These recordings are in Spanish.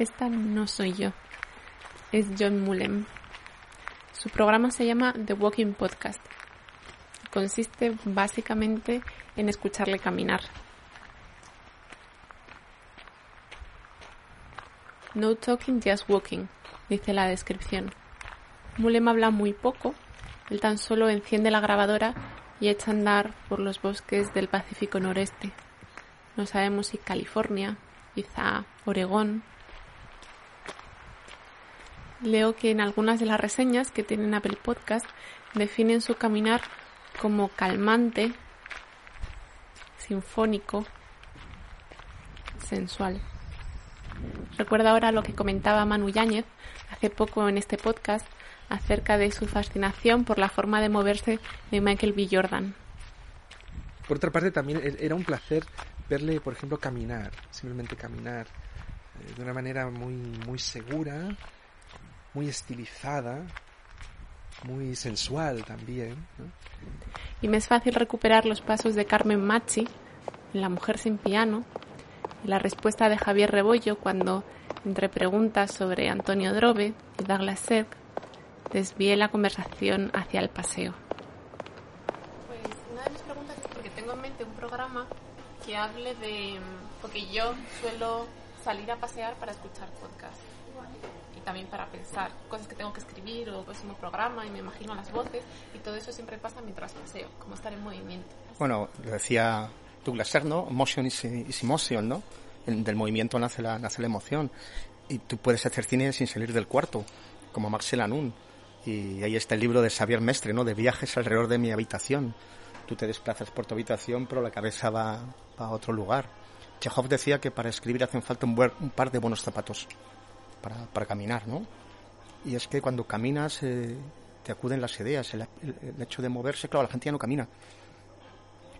Esta no soy yo, es John Mullen. Su programa se llama The Walking Podcast. Consiste básicamente en escucharle caminar. No talking, just walking, dice la descripción. Mullen habla muy poco, él tan solo enciende la grabadora y echa a andar por los bosques del Pacífico Noreste. No sabemos si California, quizá Oregón. Leo que en algunas de las reseñas que tienen Apple Podcast definen su caminar como calmante, sinfónico, sensual. Recuerda ahora lo que comentaba Manu Yáñez hace poco en este podcast acerca de su fascinación por la forma de moverse de Michael B. Jordan. Por otra parte, también e-, era un placer verle, por ejemplo, caminar, simplemente caminar eh, de una manera muy, muy segura, muy estilizada, muy sensual también. Y me es fácil recuperar los pasos de Carmen Machi en La mujer sin piano y la respuesta de Javier Rebollo cuando, entre preguntas sobre Antonio Drobe y Douglas Seth, desvié la conversación hacia el paseo. Pues una de mis preguntas es porque tengo en mente un programa que hable de... porque yo suelo salir a pasear para escuchar podcasts también para pensar cosas que tengo que escribir o próximo programa y me imagino las voces y todo eso siempre pasa mientras paseo, como estar en movimiento. Bueno, lo decía Douglas Serno, motion is, is emotion, ¿no? del movimiento nace la, nace la emoción y tú puedes hacer cine sin salir del cuarto, como Marcel Anun y ahí está el libro de Xavier Mestre, ¿no? De viajes alrededor de mi habitación. Tú te desplazas por tu habitación, pero la cabeza va, a otro lugar. Chekhov decía que para escribir hacen falta un par de buenos zapatos para, para, caminar, ¿no? Y es que cuando caminas eh, te acuden las ideas. El, hecho de moverse, claro, la gente ya no camina.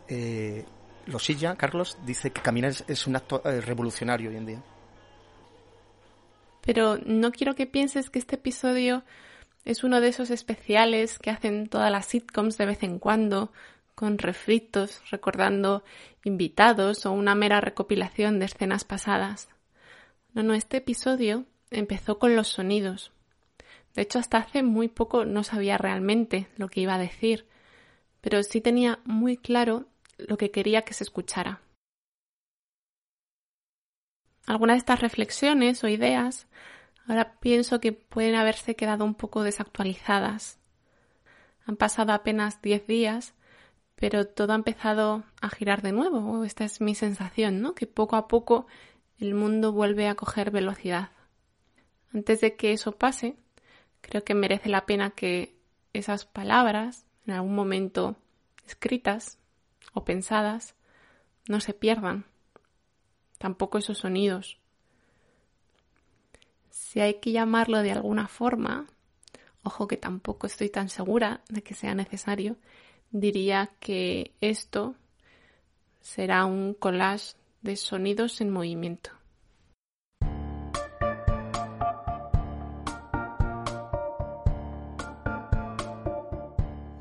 Eh, Losilla, Carlos, dice que caminar es, un acto eh, revolucionario hoy en día. Pero no quiero que pienses que este episodio es uno de esos especiales que hacen todas las sitcoms de vez en cuando, con refritos, recordando invitados o una mera recopilación de escenas pasadas. No, no, este episodio empezó con los sonidos. De hecho, hasta hace muy poco no sabía realmente lo que iba a decir, pero sí tenía muy claro lo que quería que se escuchara. Algunas de estas reflexiones o ideas Ahora pienso que pueden haberse quedado un poco desactualizadas. Han pasado apenas diez días, pero todo ha empezado a girar de nuevo. Esta es mi sensación, ¿no? Que poco a poco el mundo vuelve a coger velocidad. Antes de que eso pase, creo que merece la pena que esas palabras, en algún momento escritas o pensadas, no se pierdan. Tampoco esos sonidos si hay que llamarlo de alguna forma, ojo que tampoco estoy tan segura de que sea necesario, diría que esto será un collage de sonidos en movimiento.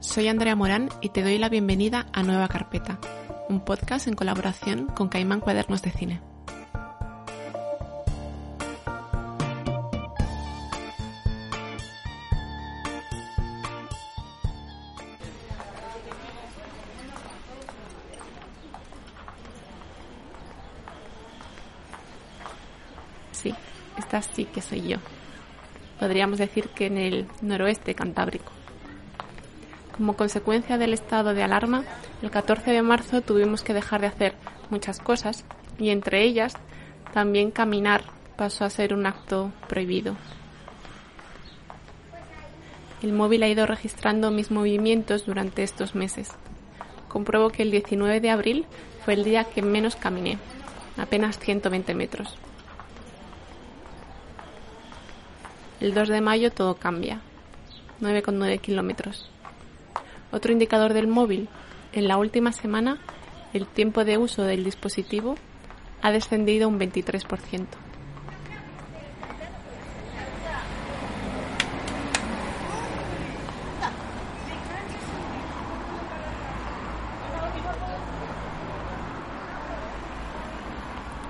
Soy Andrea Morán y te doy la bienvenida a Nueva Carpeta, un podcast en colaboración con Caimán Cuadernos de Cine. esta sí que soy yo. Podríamos decir que en el noroeste cantábrico. Como consecuencia del estado de alarma, el 14 de marzo tuvimos que dejar de hacer muchas cosas y entre ellas también caminar pasó a ser un acto prohibido. El móvil ha ido registrando mis movimientos durante estos meses. Compruebo que el 19 de abril fue el día que menos caminé, apenas 120 metros. El 2 de mayo todo cambia. 9,9 kilómetros. Otro indicador del móvil. En la última semana, el tiempo de uso del dispositivo ha descendido un 23%.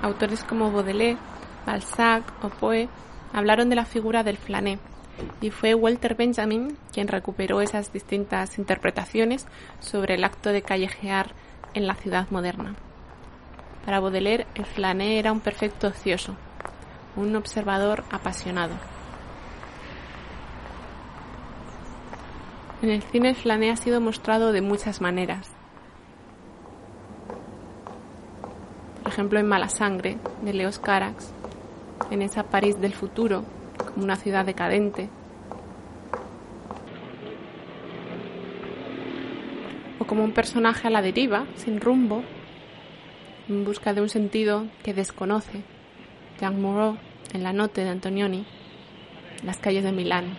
Autores como Baudelaire Balzac o Poe hablaron de la figura del flané y fue Walter Benjamin quien recuperó esas distintas interpretaciones sobre el acto de callejear en la ciudad moderna. Para Baudelaire, el flané era un perfecto ocioso, un observador apasionado. En el cine el flané ha sido mostrado de muchas maneras. Por ejemplo, en Mala Sangre, de Leos Carax, en esa París del futuro, una ciudad decadente. O como un personaje a la deriva, sin rumbo, en busca de un sentido que desconoce. Jean Moreau en La Note de Antonioni, las calles de Milán.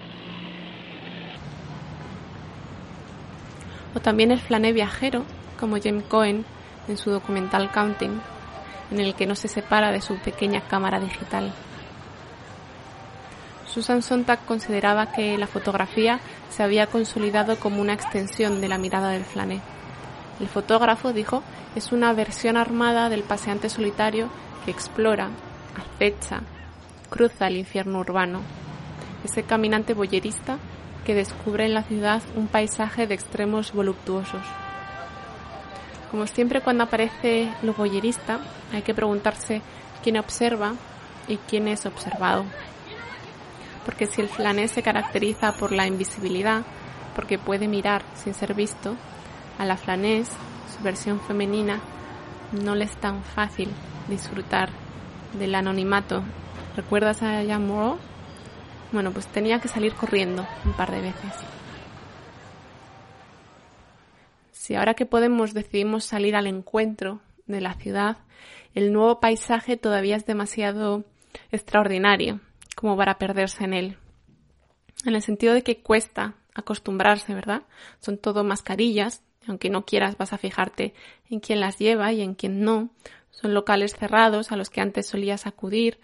O también el flané viajero, como James Cohen en su documental Counting, en el que no se separa de su pequeña cámara digital. Susan Sontag consideraba que la fotografía se había consolidado como una extensión de la mirada del flané. El fotógrafo, dijo, es una versión armada del paseante solitario que explora, acecha, cruza el infierno urbano. Ese caminante boyerista que descubre en la ciudad un paisaje de extremos voluptuosos. Como siempre cuando aparece lo boyerista, hay que preguntarse quién observa y quién es observado porque si el flanés se caracteriza por la invisibilidad, porque puede mirar sin ser visto, a la flanés, su versión femenina, no le es tan fácil disfrutar del anonimato. ¿Recuerdas a Jean Moreau? Bueno, pues tenía que salir corriendo un par de veces. Si ahora que podemos decidimos salir al encuentro de la ciudad, el nuevo paisaje todavía es demasiado extraordinario como para perderse en él. En el sentido de que cuesta acostumbrarse, ¿verdad? Son todo mascarillas, aunque no quieras vas a fijarte en quién las lleva y en quién no. Son locales cerrados a los que antes solías acudir,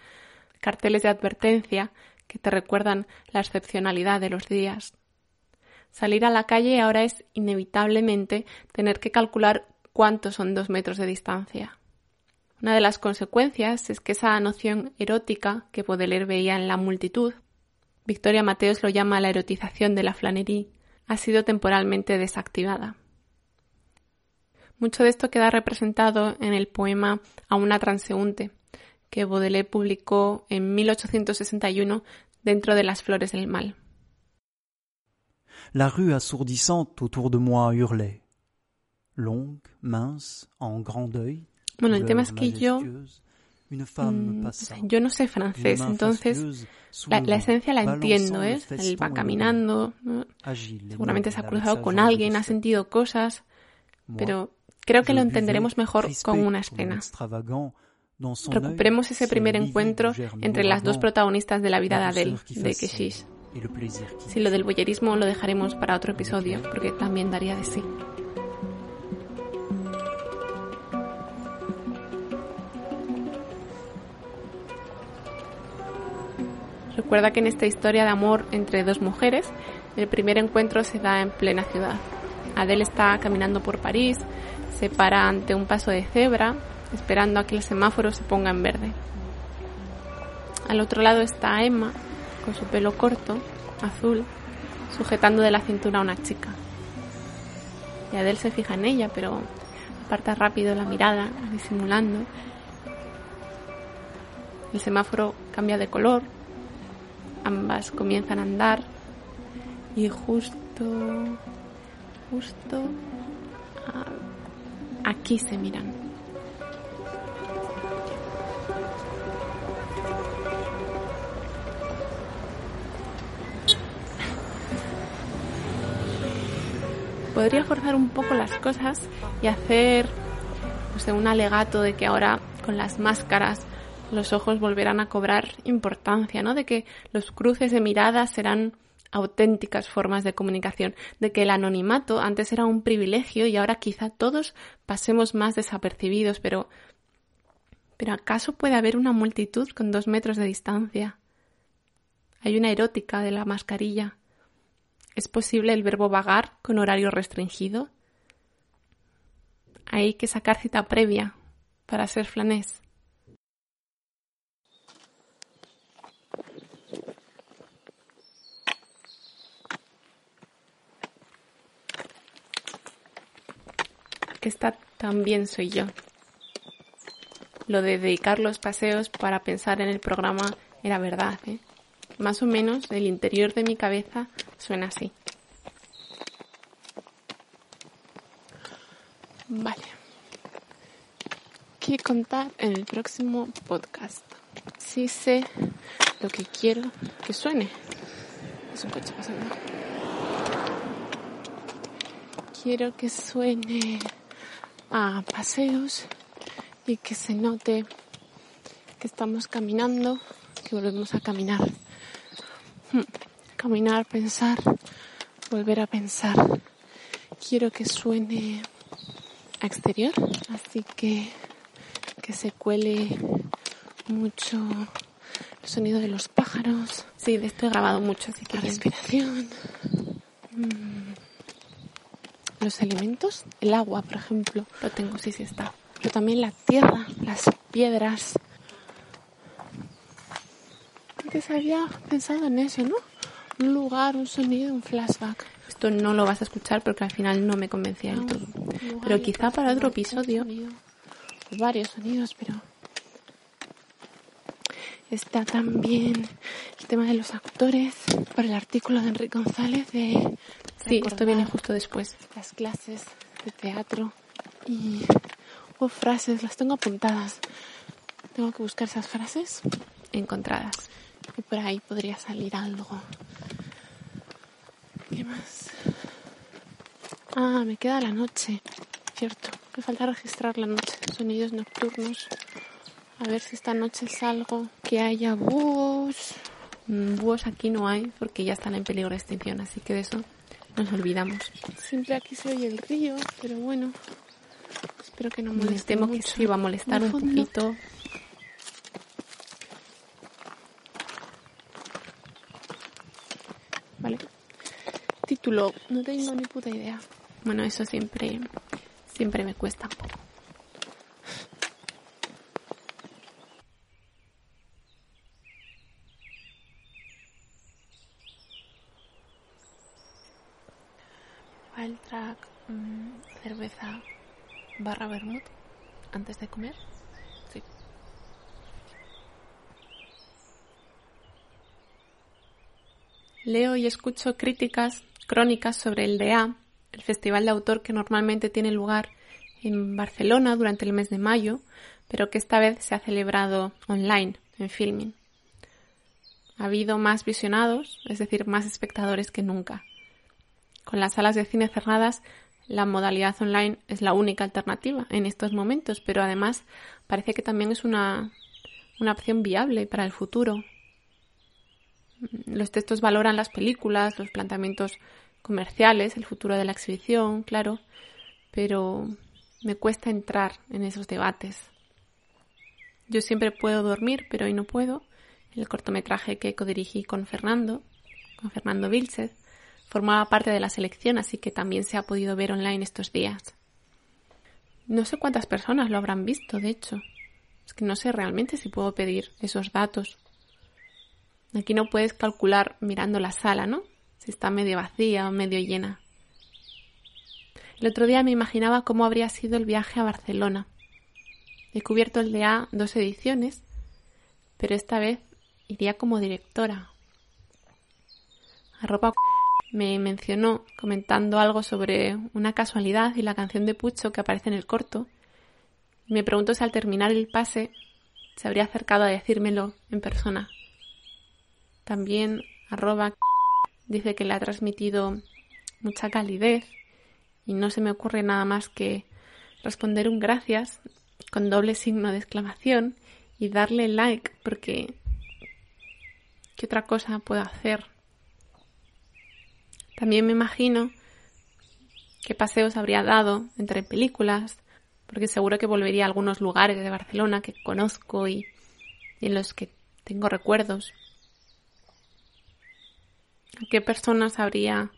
carteles de advertencia que te recuerdan la excepcionalidad de los días. Salir a la calle ahora es inevitablemente tener que calcular cuántos son dos metros de distancia. Una de las consecuencias es que esa noción erótica que Baudelaire veía en la multitud, Victoria Mateos lo llama la erotización de la flanería, ha sido temporalmente desactivada. Mucho de esto queda representado en el poema A una transeúnte, que Baudelaire publicó en 1861 dentro de Las Flores del Mal. La rue assourdissante autour de moi hurlait. Longue, mince, en grand deuil, bueno, el tema es que yo mm, yo no sé francés, entonces la, esencia la entiendo, ¿eh? Él va caminando, seguramente se ha cruzado con alguien, ha sentido cosas, pero creo que lo entenderemos mejor con una escena. Recuperemos ese primer encuentro entre las dos protagonistas de la vida de Adele, de Keshish. Si lo del boyerismo lo dejaremos para otro episodio, porque también daría de sí. Recuerda que en esta historia de amor entre dos mujeres, el primer encuentro se da en plena ciudad. Adele está caminando por París, se para ante un paso de cebra, esperando a que el semáforo se ponga en verde. Al otro lado está Emma, con su pelo corto, azul, sujetando de la cintura a una chica. Y Adele se fija en ella, pero aparta rápido la mirada, disimulando. El semáforo cambia de color, ambas comienzan a andar y justo, justo aquí se miran. Podría forzar un poco las cosas y hacer un alegato de que ahora con las máscaras los ojos volverán a cobrar importancia, ¿no? De que los cruces de miradas serán auténticas formas de comunicación, de que el anonimato antes era un privilegio y ahora quizá todos pasemos más desapercibidos, pero pero ¿acaso puede haber una multitud con dos metros de distancia? Hay una erótica de la mascarilla. ¿Es posible el verbo vagar con horario restringido? Hay que sacar cita previa para ser flanés. Esta también soy yo. Lo de dedicar los paseos para pensar en el programa era verdad, ¿eh? Más o menos el interior de mi cabeza suena así. Vale. ¿Qué contar en el próximo podcast? Sí sé lo que quiero que suene. Es un coche pasando. Quiero que suene a paseos y que se note que estamos caminando, que volvemos a caminar. Hmm. Caminar, pensar, volver a pensar. Quiero que suene a exterior, así que que se cuele mucho el sonido de los pájaros. Sí, de esto he grabado mucho, así que la respiración. Mm. Los elementos, el agua, por ejemplo, lo tengo, sí, sí está. Pero también la tierra, las piedras. Antes había pensado en eso, ¿no? Un lugar, un sonido, un flashback. Esto no lo vas a escuchar porque al final no me convencía del todo. Pero quizá para otro episodio, varios sonidos, pero está también el tema de los actores por el artículo de Enrique González de sí esto viene justo después. las clases de teatro. Y hubo frases las tengo apuntadas. Tengo que buscar esas frases. Encontradas. Y por ahí podría salir algo. Qué más ah me queda la noche cierto. Me falta registrar la noche sonidos nocturnos. A ver si esta noche salgo. Que haya búhos. Mm, búhos aquí no hay porque ya están en peligro de extinción, así que de eso nos olvidamos. Siempre aquí se oye el río, pero bueno. Espero que no moleste Me que sí va a molestar un poquito. Vale. Título, no tengo ni puta idea. Bueno, eso siempre, siempre me cuesta un poco. El track cerveza barra vermut antes de comer. Leo y escucho críticas, crónicas sobre el DA, el festival de autor que normalmente tiene lugar en Barcelona durante el mes de mayo, pero que esta vez se ha celebrado online, en filming. Ha habido más visionados, es decir, más espectadores que nunca. Con las salas de cine cerradas, la modalidad online es la única alternativa en estos momentos, pero además parece que también es una, una opción viable para el futuro. Los textos valoran las películas, los planteamientos comerciales, el futuro de la exhibición, claro, pero me cuesta entrar en esos debates. Yo siempre puedo dormir, pero hoy no puedo. El cortometraje que codirigí con Fernando, con Fernando Vilchez, formaba parte de la selección, así que también se ha podido ver online estos días. No sé cuántas personas lo habrán visto, de hecho. Es que no sé realmente si puedo pedir esos datos. Aquí no puedes calcular mirando la sala, ¿no? Si está medio vacía o medio llena. El otro día me imaginaba cómo habría sido el viaje a Barcelona. He cubierto el DA dos ediciones, pero esta vez iría como directora. Me mencionó comentando algo sobre una casualidad y la canción de Pucho que aparece en el corto. Me preguntó si al terminar el pase se habría acercado a decírmelo en persona. También arroba dice que le ha transmitido mucha calidez y no se me ocurre nada más que responder un gracias con doble signo de exclamación y darle like porque ¿qué otra cosa puedo hacer? También me imagino qué paseos habría dado entre películas, porque seguro que volvería a algunos lugares de Barcelona que conozco y, en los que tengo recuerdos. ¿A qué personas habría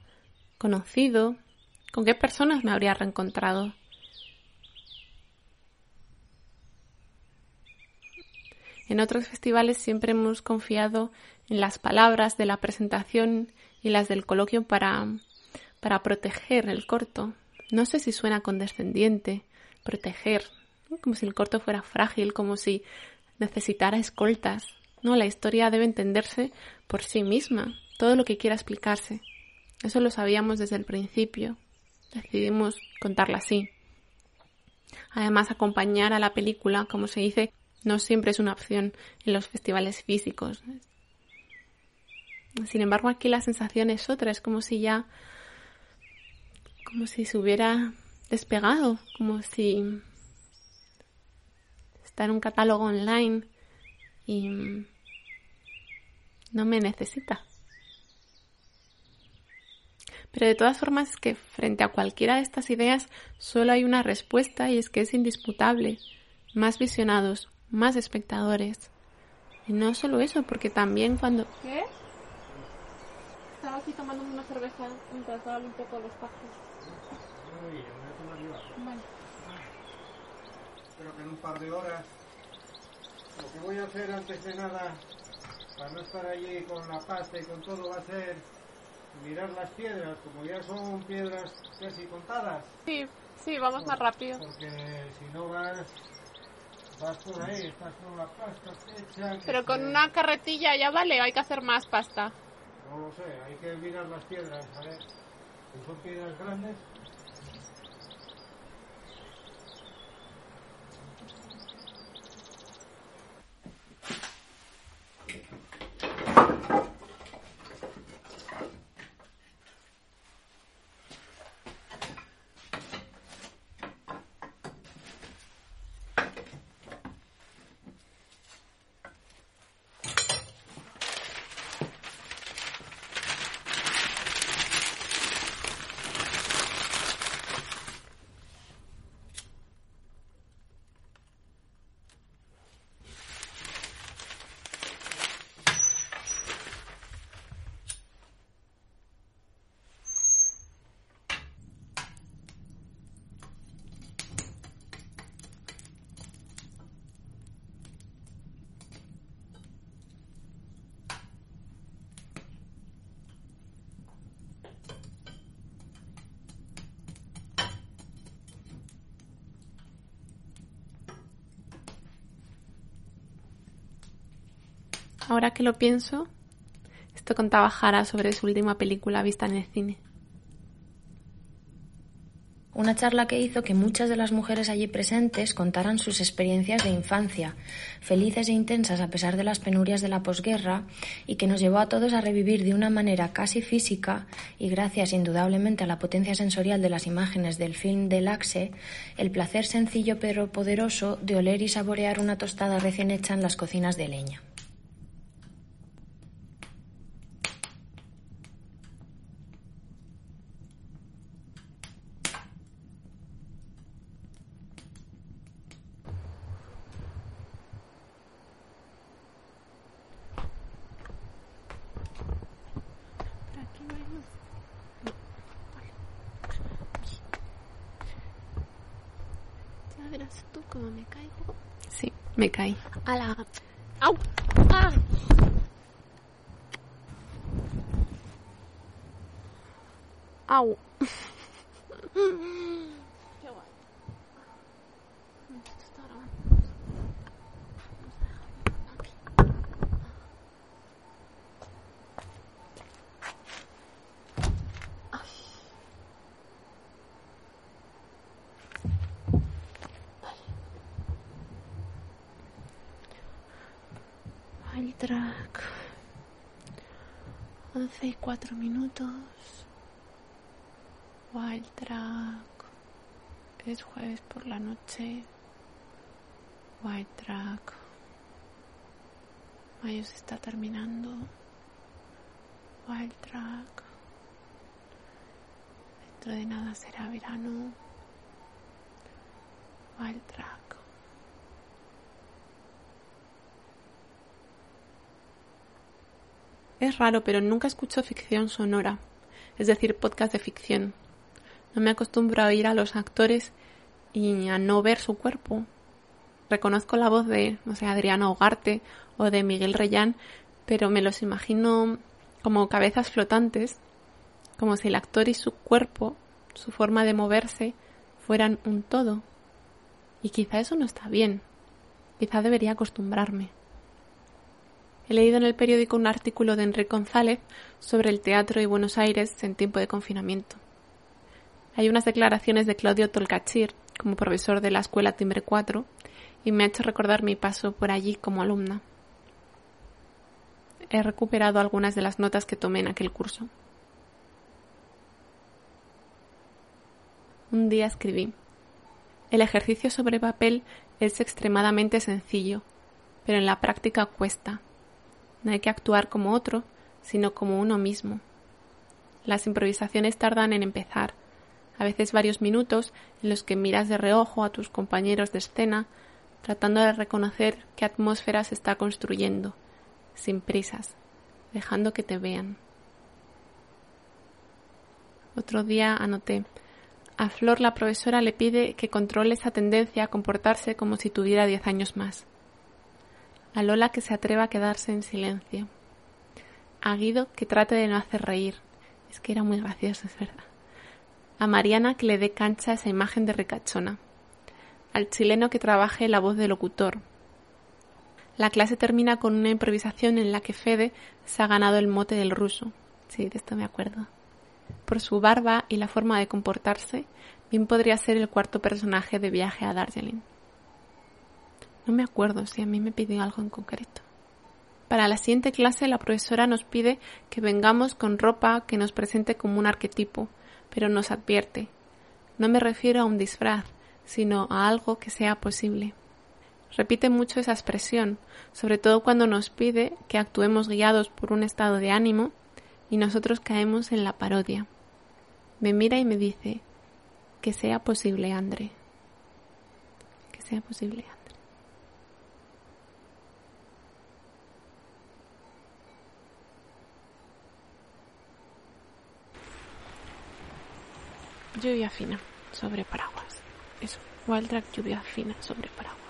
conocido? ¿Con qué personas me habría reencontrado? En otros festivales siempre hemos confiado en las palabras de la presentación y las del coloquio para, para proteger el corto. No sé si suena condescendiente, proteger, como si el corto fuera frágil, como si necesitara escoltas. No, la historia debe entenderse por sí misma, todo lo que quiera explicarse. Eso lo sabíamos desde el principio. Decidimos contarla así. Además, acompañar a la película, como se dice, no siempre es una opción en los festivales físicos. Sin embargo, aquí la sensación es otra, es como si ya, como si se hubiera despegado, como si está en un catálogo online y no me necesita. Pero de todas formas es que frente a cualquiera de estas ideas solo hay una respuesta y es que es indisputable. Más visionados, más espectadores. Y no solo eso, porque también cuando... ¿Qué? Estaba aquí tomando una cerveza mientras daba un poco los pájaros. Vale. Espero que en un par de horas lo que voy a hacer antes de nada, para no estar allí con la pasta y con todo, va a ser mirar las piedras, como ya son piedras casi contadas. Sí, sí, vamos más rápido. Porque si no vas, Pero con una carretilla ya vale, hay que hacer más pasta. No lo sé, hay que mirar las piedras, a ver. son piedras grandes. Ahora que lo pienso, esto contaba Jara sobre su última película vista en el cine. Una charla que hizo que muchas de las mujeres allí presentes contaran sus experiencias de infancia, felices e intensas a pesar de las penurias de la posguerra, y que nos llevó a todos a revivir de una manera casi física, y gracias indudablemente a la potencia sensorial de las imágenes del film del Axe, el placer sencillo pero poderoso de oler y saborear una tostada recién hecha en las cocinas de leña. العرب أو. آه. أو. 11 y 4 minutos. Wild Track. Es jueves por la noche. Wild Track. Mayo se está terminando. Wild Track. Dentro de nada será verano. Wild Track. Es raro, pero nunca escucho ficción sonora, es decir, podcast de ficción. No me acostumbro a oír a los actores y a no ver su cuerpo. Reconozco la voz de, no sé, Adriano Hogarte o de Miguel Reyán, pero me los imagino como cabezas flotantes, como si el actor y su cuerpo, su forma de moverse fueran un todo. Y quizá eso no está bien. Quizá debería acostumbrarme. He leído en el periódico un artículo de Enrique González sobre el teatro y Buenos Aires en tiempo de confinamiento. Hay unas declaraciones de Claudio Tolcachir, como profesor de la Escuela Timbre 4, y me ha hecho recordar mi paso por allí como alumna. He recuperado algunas de las notas que tomé en aquel curso. Un día escribí El ejercicio sobre papel es extremadamente sencillo, pero en la práctica cuesta. No hay que actuar como otro, sino como uno mismo. Las improvisaciones tardan en empezar, a veces varios minutos en los que miras de reojo a tus compañeros de escena, tratando de reconocer qué atmósfera se está construyendo, sin prisas, dejando que te vean. Otro día anoté a Flor la profesora le pide que controle esa tendencia a comportarse como si tuviera diez años más. A Lola que se atreva a quedarse en silencio. A Guido que trate de no hacer reír. Es que era muy gracioso, es verdad. A Mariana que le dé cancha a esa imagen de ricachona. Al chileno que trabaje la voz de locutor. La clase termina con una improvisación en la que Fede se ha ganado el mote del ruso. Sí, de esto me acuerdo. Por su barba y la forma de comportarse, bien podría ser el cuarto personaje de Viaje a Darjeeling. No me acuerdo si a mí me pidió algo en concreto. Para la siguiente clase la profesora nos pide que vengamos con ropa que nos presente como un arquetipo, pero nos advierte. No me refiero a un disfraz, sino a algo que sea posible. Repite mucho esa expresión, sobre todo cuando nos pide que actuemos guiados por un estado de ánimo y nosotros caemos en la parodia. Me mira y me dice, que sea posible, André. Que sea posible, André. Lluvia fina sobre paraguas. Eso, Wildrak lluvia fina sobre paraguas.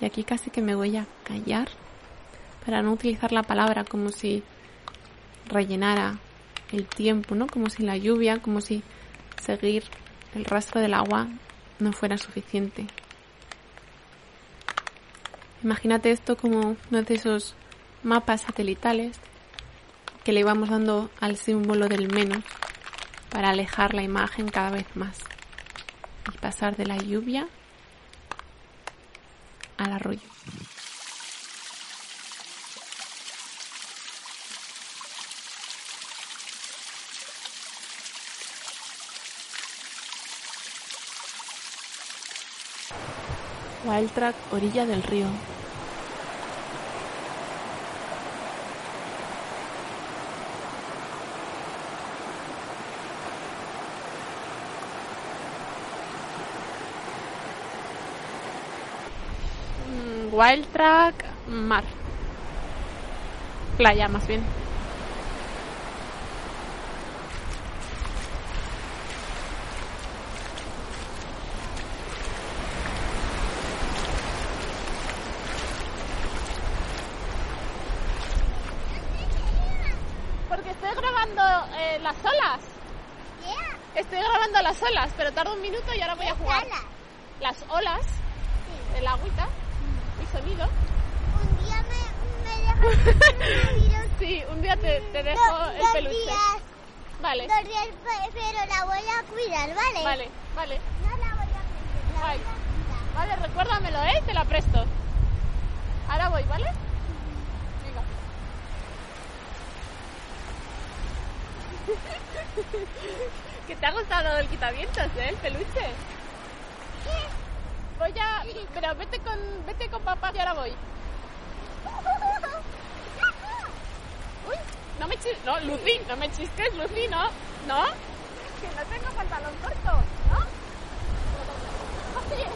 Y aquí casi que me voy a callar para no utilizar la palabra como si rellenara el tiempo, ¿no? Como si la lluvia, como si seguir el rastro del agua no fuera suficiente. Imagínate esto como uno de esos mapas satelitales que le íbamos dando al símbolo del menos para alejar la imagen cada vez más y pasar de la lluvia al arroyo. Wild Track, orilla del río. Wild Track, mar. Playa, más bien. Porque estoy grabando eh, las olas. Estoy grabando las olas, pero tarda un minuto y ahora voy a jugar. Las olas, el agüita Un día me, me dejas Sí, un día te, te dejo dos, el dos peluche. días, Vale, dos días, pe- pero la voy a cuidar, ¿vale? vale, vale. No la voy a cuidar, la Ay. voy a cuidar. Vale, recuérdamelo, ¿eh? Te la presto. Ahora voy, ¿vale? Venga. que te ha gustado el quitavientos, ¿eh? El peluche. Voy a... Pero vete con, vete con papá y ahora voy. Uy, no me chistes... No, Lucy, no me chistes, Lucy, ¿no? ¿No? Que no tengo pantalón corto, ¿no? Oye,